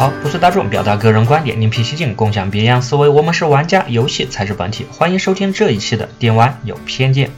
好，不随大众，表达个人观点，另辟蹊径，共享别样思维。我们是玩家，游戏才是本体。欢迎收听这一期的电玩有偏见。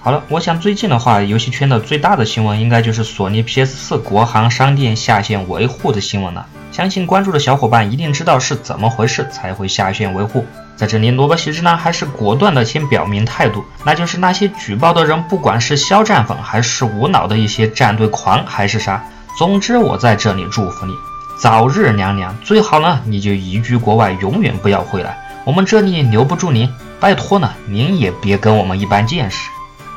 好了，我想最近的话，游戏圈的最大的新闻应该就是索尼 PS4 国行商店下线维护的新闻了。相信关注的小伙伴一定知道是怎么回事才会下线维护。在这里，萝卜喜之男还是果断的先表明态度，那就是那些举报的人，不管是肖战粉，还是无脑的一些战队狂，还是啥，总之我在这里祝福你。早日凉凉，最好呢，你就移居国外，永远不要回来。我们这里留不住您，拜托呢，您也别跟我们一般见识。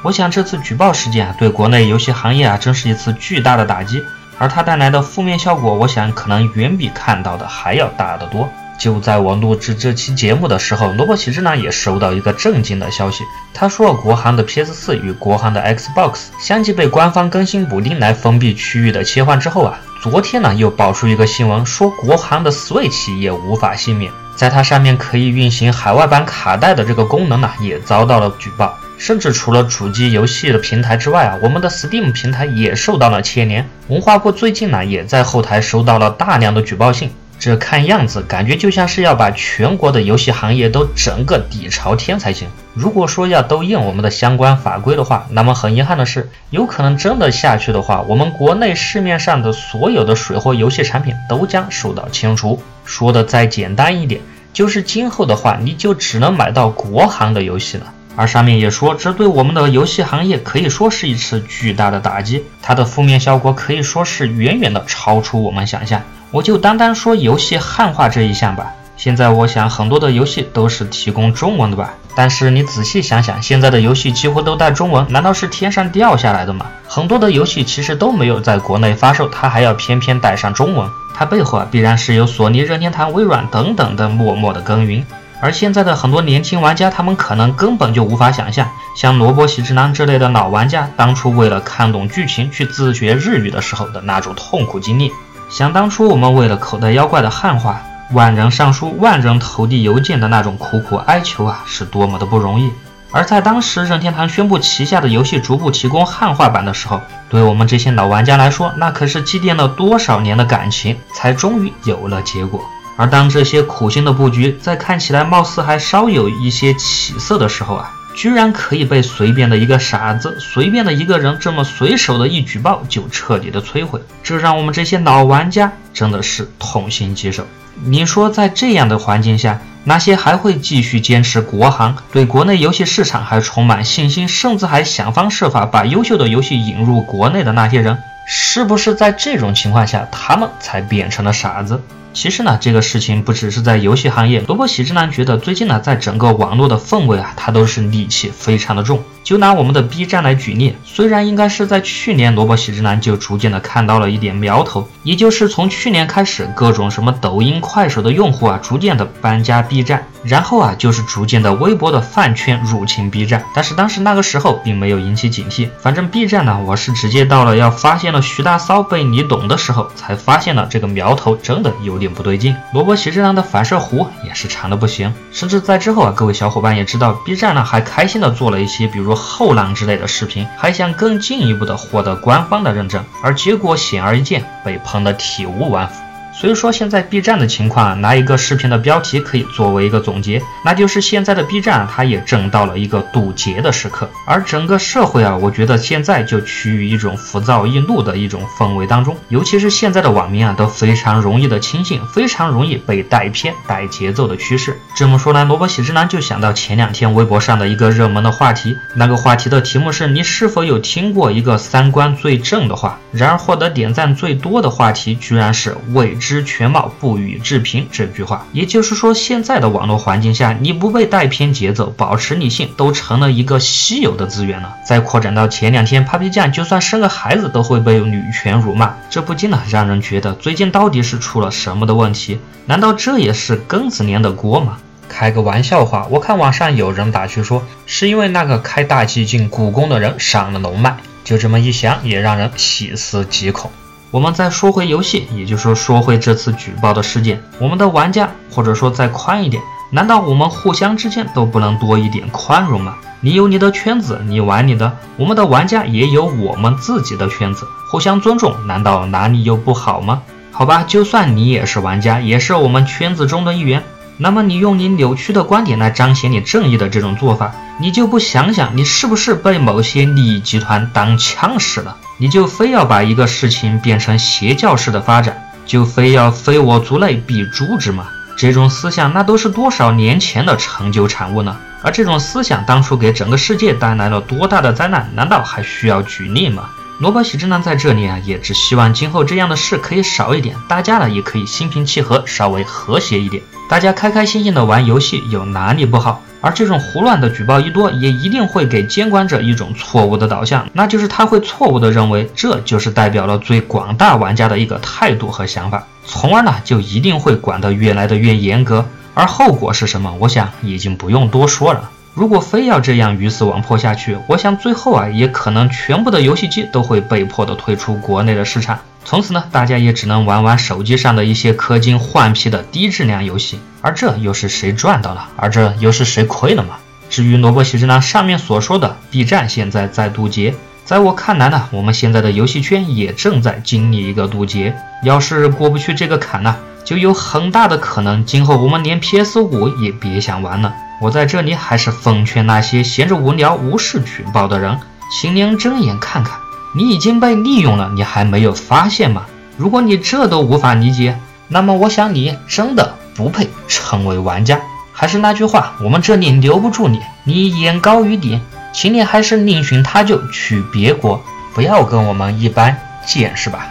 我想这次举报事件啊，对国内游戏行业啊，真是一次巨大的打击，而它带来的负面效果，我想可能远比看到的还要大得多。就在我录制这期节目的时候，萝卜喜之呢也收到一个震惊的消息。他说，国行的 PS4 与国行的 Xbox 相继被官方更新补丁来封闭区域的切换之后啊，昨天呢又爆出一个新闻，说国行的 Switch 也无法幸免，在它上面可以运行海外版卡带的这个功能呢也遭到了举报，甚至除了主机游戏的平台之外啊，我们的 Steam 平台也受到了牵连。文化部最近呢也在后台收到了大量的举报信。这看样子，感觉就像是要把全国的游戏行业都整个底朝天才行。如果说要都应我们的相关法规的话，那么很遗憾的是，有可能真的下去的话，我们国内市面上的所有的水货游戏产品都将受到清除。说的再简单一点，就是今后的话，你就只能买到国行的游戏了。而上面也说，这对我们的游戏行业可以说是一次巨大的打击，它的负面效果可以说是远远的超出我们想象。我就单单说游戏汉化这一项吧。现在我想很多的游戏都是提供中文的吧？但是你仔细想想，现在的游戏几乎都带中文，难道是天上掉下来的吗？很多的游戏其实都没有在国内发售，它还要偏偏带上中文，它背后啊必然是有索尼、任天堂、微软等等的默默的耕耘。而现在的很多年轻玩家，他们可能根本就无法想象，像萝卜喜之郎之类的老玩家，当初为了看懂剧情去自学日语的时候的那种痛苦经历。想当初我们为了口袋妖怪的汉化，万人上书、万人投递邮件的那种苦苦哀求啊，是多么的不容易。而在当时任天堂宣布旗下的游戏逐步提供汉化版的时候，对我们这些老玩家来说，那可是积淀了多少年的感情，才终于有了结果。而当这些苦心的布局在看起来貌似还稍有一些起色的时候啊，居然可以被随便的一个傻子、随便的一个人这么随手的一举报就彻底的摧毁，这让我们这些老玩家真的是痛心疾首。你说在这样的环境下，那些还会继续坚持国行、对国内游戏市场还充满信心，甚至还想方设法把优秀的游戏引入国内的那些人，是不是在这种情况下，他们才变成了傻子？其实呢，这个事情不只是在游戏行业。萝卜喜之男觉得，最近呢，在整个网络的氛围啊，它都是戾气非常的重。就拿我们的 B 站来举例，虽然应该是在去年，萝卜喜之男就逐渐的看到了一点苗头，也就是从去年开始，各种什么抖音、快手的用户啊，逐渐的搬家 B 站，然后啊，就是逐渐的微博的饭圈入侵 B 站。但是当时那个时候并没有引起警惕，反正 B 站呢，我是直接到了要发现了徐大骚被你懂的时候，才发现了这个苗头真的有点不对劲。萝卜喜之男的反射弧也是长的不行，甚至在之后啊，各位小伙伴也知道，B 站呢还开心的做了一些，比如。后浪之类的视频，还想更进一步的获得官方的认证，而结果显而易见，被喷得体无完肤。所以说，现在 B 站的情况，拿一个视频的标题可以作为一个总结，那就是现在的 B 站，它也正到了一个堵截的时刻。而整个社会啊，我觉得现在就趋于一种浮躁易怒的一种氛围当中，尤其是现在的网民啊，都非常容易的轻信，非常容易被带偏、带节奏的趋势。这么说来，萝卜喜之男就想到前两天微博上的一个热门的话题，那个话题的题目是你是否有听过一个三观最正的话？然而获得点赞最多的话题，居然是未知。知全貌不予置评这句话，也就是说，现在的网络环境下，你不被带偏节奏，保持理性，都成了一个稀有的资源了。再扩展到前两天，Papi 酱就算生个孩子都会被女权辱骂，这不禁呢让人觉得最近到底是出了什么的问题？难道这也是庚子年的锅吗？开个玩笑话，我看网上有人打趣说，是因为那个开大 G 进故宫的人上了龙脉，就这么一想，也让人细思极恐。我们再说回游戏，也就是说说回这次举报的事件，我们的玩家或者说再宽一点，难道我们互相之间都不能多一点宽容吗？你有你的圈子，你玩你的，我们的玩家也有我们自己的圈子，互相尊重，难道哪里又不好吗？好吧，就算你也是玩家，也是我们圈子中的一员，那么你用你扭曲的观点来彰显你正义的这种做法，你就不想想你是不是被某些利益集团当枪使了？你就非要把一个事情变成邪教式的发展，就非要非我族类必诛之吗？这种思想那都是多少年前的成就产物呢？而这种思想当初给整个世界带来了多大的灾难？难道还需要举例吗？萝卜喜之呢，在这里啊，也只希望今后这样的事可以少一点，大家呢也可以心平气和，稍微和谐一点，大家开开心心的玩游戏，有哪里不好？而这种胡乱的举报一多，也一定会给监管者一种错误的导向，那就是他会错误的认为这就是代表了最广大玩家的一个态度和想法，从而呢就一定会管得越来的越严格。而后果是什么？我想已经不用多说了。如果非要这样鱼死网破下去，我想最后啊，也可能全部的游戏机都会被迫的退出国内的市场。从此呢，大家也只能玩玩手机上的一些氪金换皮的低质量游戏。而这又是谁赚到了？而这又是谁亏了吗？至于萝卜喜之郎，上面所说的 B 站现在在渡劫，在我看来呢，我们现在的游戏圈也正在经历一个渡劫。要是过不去这个坎呢，就有很大的可能，今后我们连 PS 五也别想玩了。我在这里还是奉劝那些闲着无聊无视举报的人，请您睁眼看看，你已经被利用了，你还没有发现吗？如果你这都无法理解，那么我想你真的不配成为玩家。还是那句话，我们这里留不住你，你眼高于顶，请你还是另寻他救，娶别国，不要跟我们一般见识吧。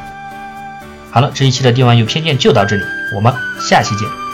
好了，这一期的帝王有偏见就到这里，我们下期见。